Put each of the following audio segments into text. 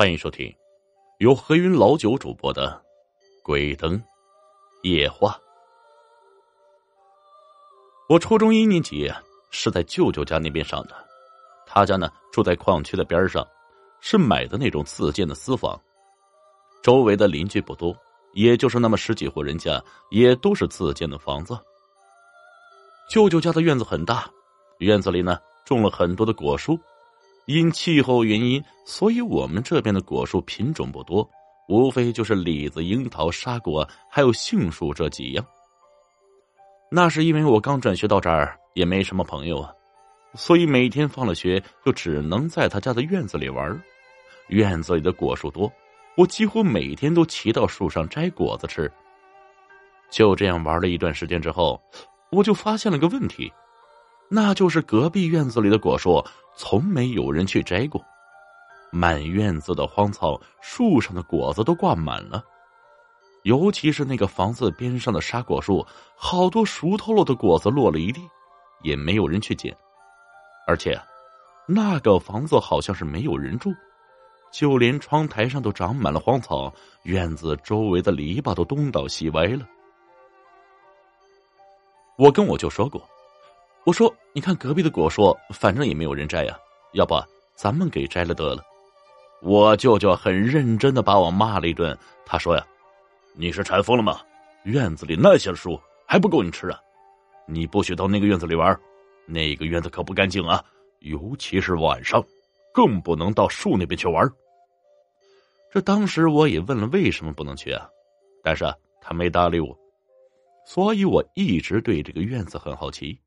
欢迎收听由何云老九主播的《鬼灯夜话》。我初中一年级是在舅舅家那边上的，他家呢住在矿区的边上，是买的那种自建的私房，周围的邻居不多，也就是那么十几户人家，也都是自建的房子。舅舅家的院子很大，院子里呢种了很多的果树。因气候原因，所以我们这边的果树品种不多，无非就是李子、樱桃、沙果，还有杏树这几样。那是因为我刚转学到这儿，也没什么朋友啊，所以每天放了学就只能在他家的院子里玩。院子里的果树多，我几乎每天都骑到树上摘果子吃。就这样玩了一段时间之后，我就发现了个问题。那就是隔壁院子里的果树，从没有人去摘过。满院子的荒草，树上的果子都挂满了。尤其是那个房子边上的沙果树，好多熟透了的果子落了一地，也没有人去捡。而且，那个房子好像是没有人住，就连窗台上都长满了荒草，院子周围的篱笆都东倒西歪了。我跟我舅说过。我说：“你看隔壁的果树，反正也没有人摘呀，要不咱们给摘了得了。”我舅舅很认真的把我骂了一顿。他说：“呀，你是馋疯了吗？院子里那些树还不够你吃啊！你不许到那个院子里玩，那个院子可不干净啊，尤其是晚上，更不能到树那边去玩。”这当时我也问了为什么不能去啊，但是他没搭理我，所以我一直对这个院子很好奇。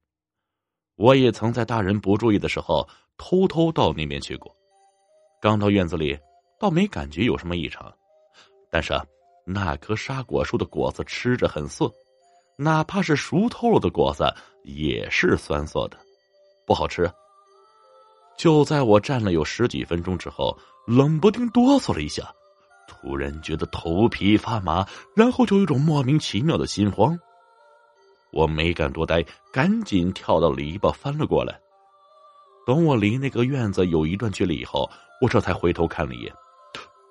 我也曾在大人不注意的时候偷偷到那边去过，刚到院子里，倒没感觉有什么异常，但是那棵沙果树的果子吃着很涩，哪怕是熟透了的果子也是酸涩的，不好吃。就在我站了有十几分钟之后，冷不丁哆嗦了一下，突然觉得头皮发麻，然后就有一种莫名其妙的心慌。我没敢多待，赶紧跳到篱笆翻了过来。等我离那个院子有一段距离以后，我这才回头看了一眼，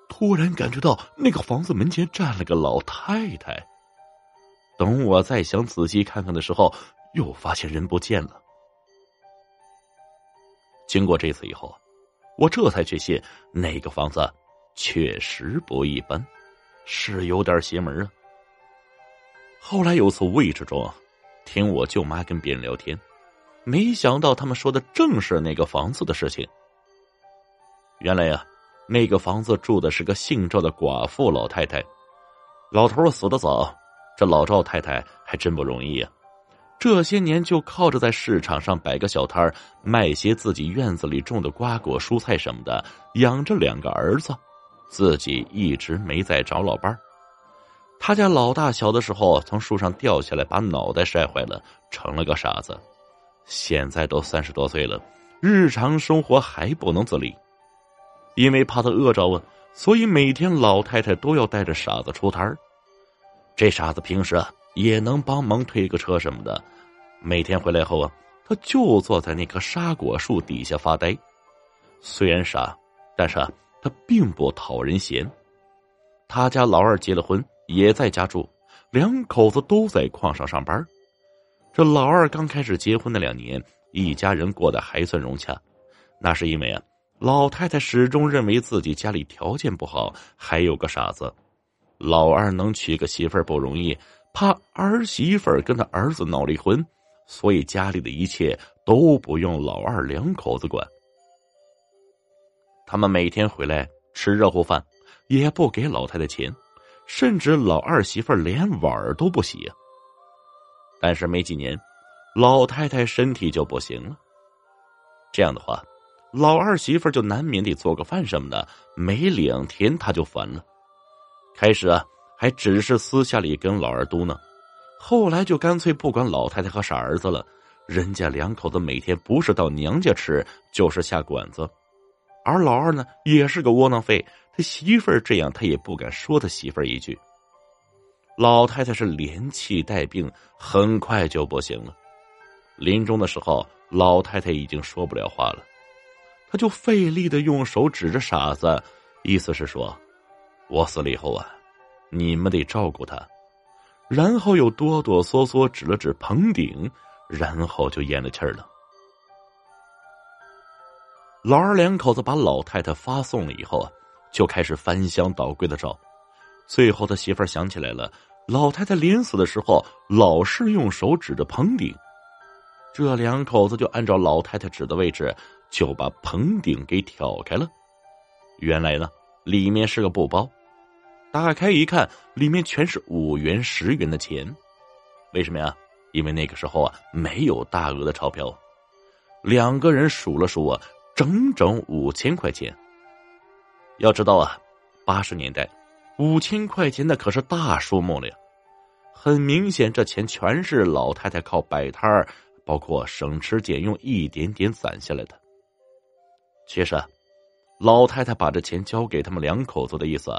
突然感觉到那个房子门前站了个老太太。等我再想仔细看看的时候，又发现人不见了。经过这次以后，我这才确信那个房子确实不一般，是有点邪门啊。后来有次无意之中。听我舅妈跟别人聊天，没想到他们说的正是那个房子的事情。原来呀，那个房子住的是个姓赵的寡妇老太太，老头死的早，这老赵太太还真不容易呀。这些年就靠着在市场上摆个小摊，卖些自己院子里种的瓜果蔬菜什么的，养着两个儿子，自己一直没再找老伴儿。他家老大小的时候从树上掉下来，把脑袋摔坏了，成了个傻子。现在都三十多岁了，日常生活还不能自理。因为怕他饿着啊，所以每天老太太都要带着傻子出摊儿。这傻子平时啊也能帮忙推个车什么的。每天回来后啊，他就坐在那棵沙果树底下发呆。虽然傻，但是啊，他并不讨人嫌。他家老二结了婚。也在家住，两口子都在矿上上班。这老二刚开始结婚那两年，一家人过得还算融洽。那是因为啊，老太太始终认为自己家里条件不好，还有个傻子。老二能娶个媳妇不容易，怕儿媳妇跟他儿子闹离婚，所以家里的一切都不用老二两口子管。他们每天回来吃热乎饭，也不给老太太钱。甚至老二媳妇连碗都不洗，但是没几年，老太太身体就不行了。这样的话，老二媳妇就难免得做个饭什么的，没两天她就烦了。开始啊，还只是私下里跟老二嘟囔，后来就干脆不管老太太和傻儿子了。人家两口子每天不是到娘家吃，就是下馆子。而老二呢，也是个窝囊废，他媳妇儿这样，他也不敢说他媳妇儿一句。老太太是连气带病，很快就不行了。临终的时候，老太太已经说不了话了，他就费力的用手指着傻子，意思是说，我死了以后啊，你们得照顾他。然后又哆哆嗦嗦指了指棚顶，然后就咽了气儿了。老二两口子把老太太发送了以后啊，就开始翻箱倒柜的找。最后他媳妇儿想起来了，老太太临死的时候老是用手指着棚顶，这两口子就按照老太太指的位置，就把棚顶给挑开了。原来呢，里面是个布包。打开一看，里面全是五元、十元的钱。为什么呀？因为那个时候啊，没有大额的钞票。两个人数了数啊，整整五千块钱。要知道啊，八十年代，五千块钱那可是大数目了呀。很明显，这钱全是老太太靠摆摊儿，包括省吃俭用一点点攒下来的。其实，老太太把这钱交给他们两口子的意思。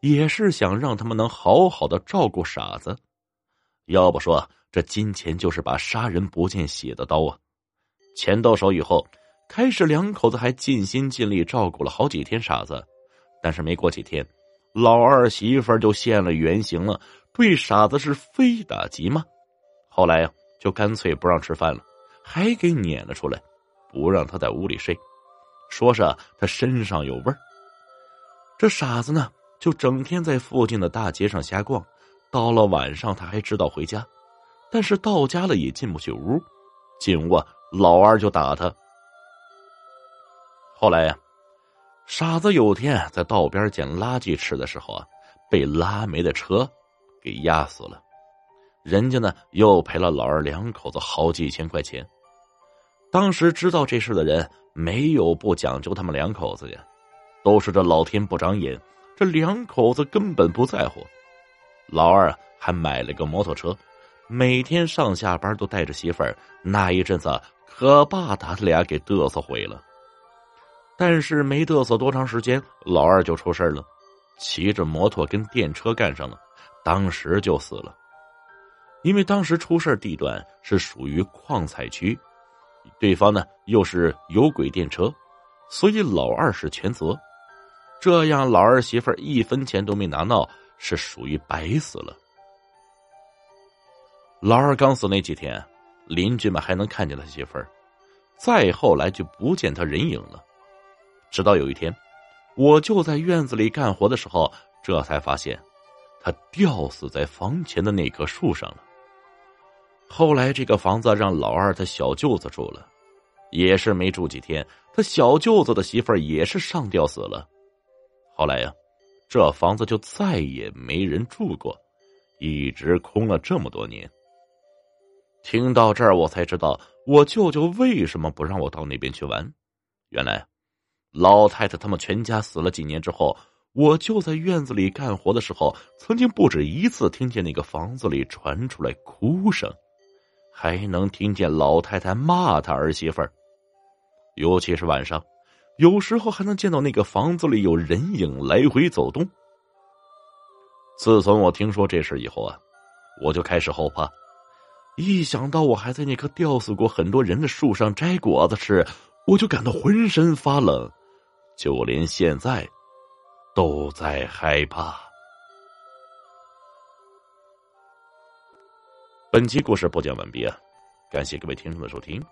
也是想让他们能好好的照顾傻子，要不说这金钱就是把杀人不见血的刀啊！钱到手以后，开始两口子还尽心尽力照顾了好几天傻子，但是没过几天，老二媳妇就现了原形了，对傻子是非打即骂。后来呀，就干脆不让吃饭了，还给撵了出来，不让他在屋里睡，说是他身上有味儿。这傻子呢？就整天在附近的大街上瞎逛，到了晚上他还知道回家，但是到家了也进不去屋，进屋啊，老二就打他。后来呀，傻子有天在道边捡垃圾吃的时候啊，被拉煤的车给压死了，人家呢又赔了老二两口子好几千块钱。当时知道这事的人没有不讲究他们两口子呀，都是这老天不长眼。这两口子根本不在乎，老二还买了个摩托车，每天上下班都带着媳妇儿。那一阵子可把他俩给嘚瑟毁了。但是没嘚瑟多长时间，老二就出事了，骑着摩托跟电车干上了，当时就死了。因为当时出事地段是属于矿采区，对方呢又是有轨电车，所以老二是全责。这样，老二媳妇一分钱都没拿到，是属于白死了。老二刚死那几天，邻居们还能看见他媳妇儿，再后来就不见他人影了。直到有一天，我就在院子里干活的时候，这才发现他吊死在房前的那棵树上了。后来，这个房子让老二他小舅子住了，也是没住几天，他小舅子的媳妇儿也是上吊死了。后来呀，这房子就再也没人住过，一直空了这么多年。听到这儿，我才知道我舅舅为什么不让我到那边去玩。原来，老太太他们全家死了几年之后，我就在院子里干活的时候，曾经不止一次听见那个房子里传出来哭声，还能听见老太太骂他儿媳妇儿，尤其是晚上。有时候还能见到那个房子里有人影来回走动。自从我听说这事以后啊，我就开始后怕。一想到我还在那棵吊死过很多人的树上摘果子吃，我就感到浑身发冷，就连现在都在害怕。本期故事播讲完毕啊，感谢各位听众的收听，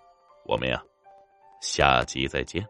我们呀，下集再见。